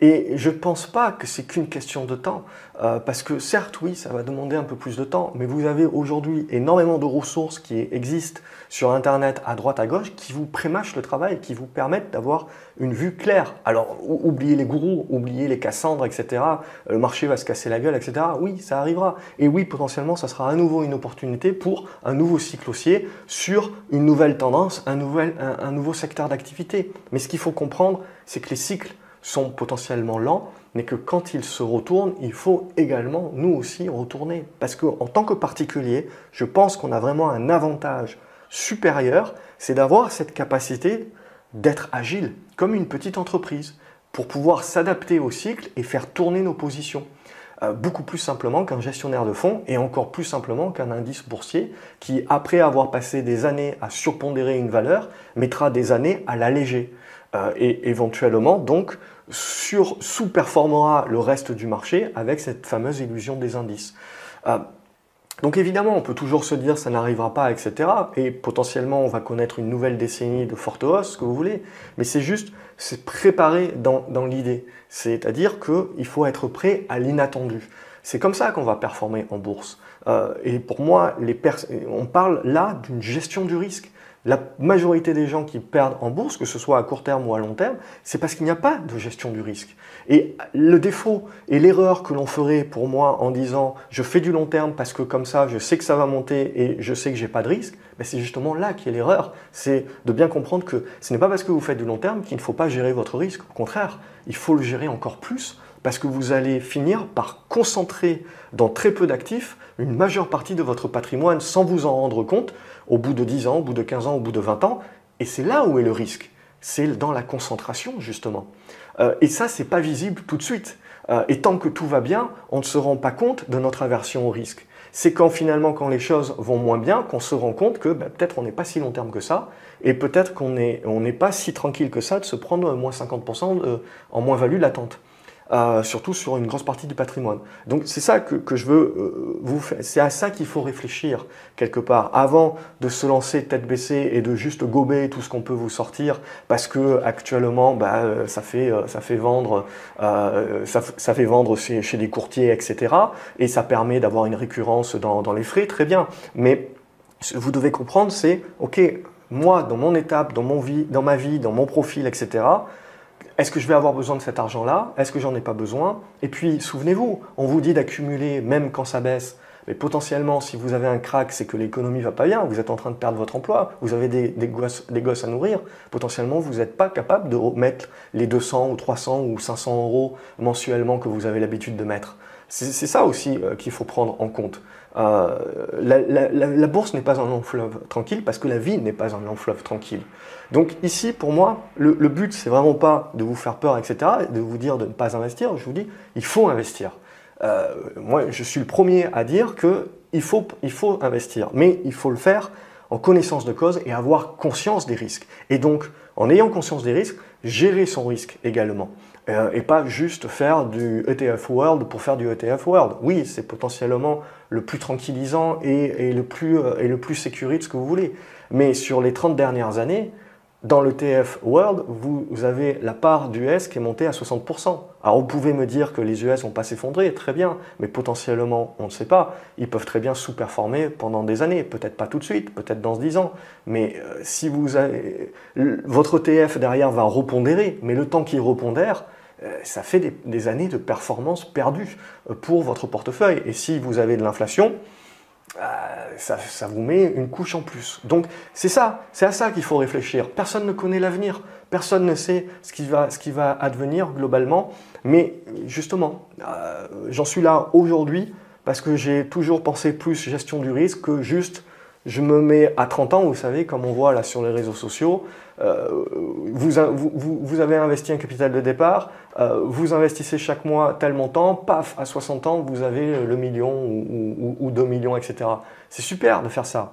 [SPEAKER 1] Et je ne pense pas que c'est qu'une question de temps, euh, parce que certes, oui, ça va demander un peu plus de temps, mais vous avez aujourd'hui énormément de ressources qui existent sur Internet à droite, à gauche, qui vous prémâchent le travail, qui vous permettent d'avoir une vue claire. Alors, oubliez les gourous, oubliez les Cassandres, etc. Le marché va se casser la gueule, etc. Oui, ça arrivera. Et oui, potentiellement, ça sera à nouveau une opportunité pour un nouveau cycle haussier sur une nouvelle tendance, un, nouvel, un nouveau secteur d'activité. Mais ce qu'il faut comprendre, c'est que les cycles sont potentiellement lents, mais que quand ils se retournent, il faut également nous aussi retourner. Parce qu'en tant que particulier, je pense qu'on a vraiment un avantage supérieur, c'est d'avoir cette capacité d'être agile, comme une petite entreprise, pour pouvoir s'adapter au cycle et faire tourner nos positions. Euh, beaucoup plus simplement qu'un gestionnaire de fonds et encore plus simplement qu'un indice boursier qui, après avoir passé des années à surpondérer une valeur, mettra des années à l'alléger. Euh, et éventuellement donc sous-performera le reste du marché avec cette fameuse illusion des indices. Euh, donc évidemment, on peut toujours se dire ça n'arrivera pas, etc. Et potentiellement, on va connaître une nouvelle décennie de forte hausse, ce que vous voulez. Mais c'est juste, c'est préparer dans, dans l'idée. C'est-à-dire qu'il faut être prêt à l'inattendu. C'est comme ça qu'on va performer en bourse. Euh, et pour moi, les on parle là d'une gestion du risque. La majorité des gens qui perdent en bourse, que ce soit à court terme ou à long terme, c'est parce qu'il n'y a pas de gestion du risque. Et le défaut et l'erreur que l'on ferait pour moi en disant je fais du long terme parce que comme ça je sais que ça va monter et je sais que j'ai pas de risque, ben c'est justement là qui est l'erreur. C'est de bien comprendre que ce n'est pas parce que vous faites du long terme qu'il ne faut pas gérer votre risque. Au contraire, il faut le gérer encore plus parce que vous allez finir par concentrer dans très peu d'actifs une majeure partie de votre patrimoine sans vous en rendre compte au bout de 10 ans, au bout de 15 ans, au bout de 20 ans. Et c'est là où est le risque. C'est dans la concentration, justement. Euh, et ça, c'est pas visible tout de suite. Euh, et tant que tout va bien, on ne se rend pas compte de notre aversion au risque. C'est quand finalement, quand les choses vont moins bien, qu'on se rend compte que ben, peut-être on n'est pas si long terme que ça, et peut-être qu'on n'est pas si tranquille que ça de se prendre moins 50% en moins-value latente. Euh, surtout sur une grosse partie du patrimoine. Donc c'est ça que, je veux euh, vous. C'est à ça qu'il faut réfléchir quelque part avant de se lancer tête baissée et de juste gober tout ce qu'on peut vous sortir parce que actuellement bah, euh, ça fait ça fait vendre ça, fait vendre chez, des courtiers etc. Et ça permet d'avoir une récurrence dans, dans les frais très bien. Mais vous devez comprendre c'est ok moi dans mon étape dans mon vie dans ma vie dans mon profil etc est-ce que je vais avoir besoin de cet argent-là? Est-ce que j'en ai pas besoin? Et puis, souvenez-vous, on vous dit d'accumuler même quand ça baisse. Mais potentiellement, si vous avez un crack, c'est que l'économie va pas bien, vous êtes en train de perdre votre emploi, vous avez des, gosses, à nourrir, potentiellement vous n'êtes pas capable de mettre les 200 ou 300 ou 500 euros mensuellement que vous avez l'habitude de mettre. C'est ça aussi euh, qu'il faut prendre en compte. Euh, la, bourse n'est pas un long fleuve tranquille parce que la vie n'est pas un long fleuve tranquille. Donc ici, pour moi, le, le but, c'est vraiment pas de vous faire peur, etc., de vous dire de ne pas investir. Je vous dis, il faut investir. Euh, moi, je suis le premier à dire qu'il faut, il faut investir, mais il faut le faire en connaissance de cause et avoir conscience des risques. Et donc, en ayant conscience des risques, gérer son risque également. Euh, et pas juste faire du ETF World pour faire du ETF World. Oui, c'est potentiellement le plus tranquillisant et, le plus, euh, et le plus sécurité, ce que vous voulez. Mais sur les 30 dernières années, dans l'ETF World, vous, avez la part d'US qui est montée à 60%. Alors vous pouvez me dire que les US n'ont pas s'effondrer, très bien, mais potentiellement, on ne sait pas. Ils peuvent très bien sous-performer pendant des années, peut-être pas tout de suite, peut-être dans 10 ans. Mais euh, si vous avez... Votre ETF derrière va repondérer, mais le temps qu'il repondère, euh, ça fait des, années de performance perdues euh, pour votre portefeuille. Et si vous avez de l'inflation, euh, ça, vous met une couche en plus. Donc c'est ça, c'est à ça qu'il faut réfléchir. Personne ne connaît l'avenir, personne ne sait ce qui va, ce qui va advenir globalement. Mais justement, j'en suis là aujourd'hui parce que j'ai toujours pensé plus gestion du risque que juste je me mets à 30 ans, vous savez, comme on voit là sur les réseaux sociaux, euh, vous, avez investi un capital de départ, euh, vous investissez chaque mois tel montant, paf, à 60 ans, vous avez le million ou, ou, 2 millions, etc. C'est super de faire ça,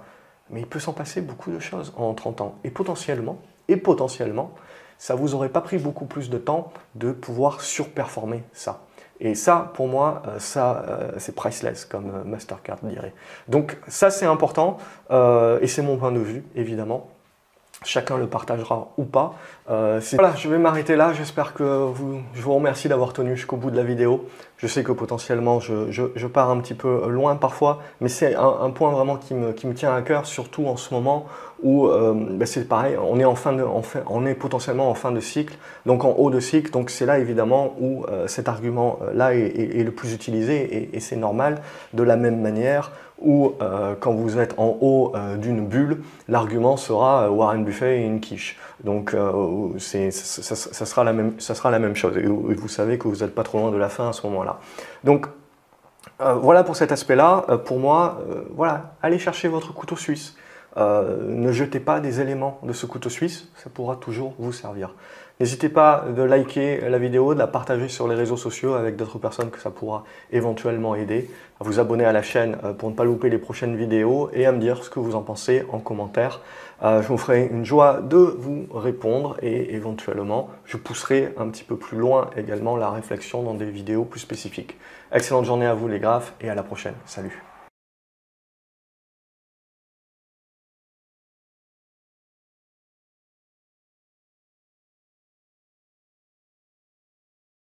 [SPEAKER 1] mais il peut s'en passer beaucoup de choses en 30 ans. Et potentiellement, et potentiellement, ça vous aurait pas pris beaucoup plus de temps de pouvoir surperformer ça. Et ça, pour moi, euh, ça, c'est priceless, comme Mastercard dirait. Donc ça, c'est important, et c'est mon point de vue, évidemment. Chacun le partagera ou pas. voilà, je vais m'arrêter là. J'espère que vous, je vous remercie d'avoir tenu jusqu'au bout de la vidéo. Je sais que potentiellement je, pars un petit peu loin parfois, mais c'est un, point vraiment qui me, qui me, tient à cœur, surtout en ce moment où euh, ben c'est pareil, on est, en fin de, en fin, on est potentiellement en fin de cycle, donc en haut de cycle, donc c'est là évidemment où euh, cet argument-là est, est, le plus utilisé et, c'est normal de la même manière où euh, quand vous êtes en haut euh, d'une bulle, l'argument sera Warren Buffet et une quiche. Donc c'est, ça, ça, sera la même, ça sera la même chose et vous savez que vous n'êtes pas trop loin de la fin à ce moment-là. Donc euh, voilà pour cet aspect-là. Euh, pour moi, euh, voilà, allez chercher votre couteau suisse. Ne jetez pas des éléments de ce couteau suisse, ça pourra toujours vous servir. N'hésitez pas de liker la vidéo, de la partager sur les réseaux sociaux avec d'autres personnes que ça pourra éventuellement aider, à vous abonner à la chaîne pour ne pas louper les prochaines vidéos et à me dire ce que vous en pensez en commentaire. je vous ferai une joie de vous répondre et éventuellement je pousserai un petit peu plus loin également la réflexion dans des vidéos plus spécifiques. Excellente journée à vous les graphes et à la prochaine. Salut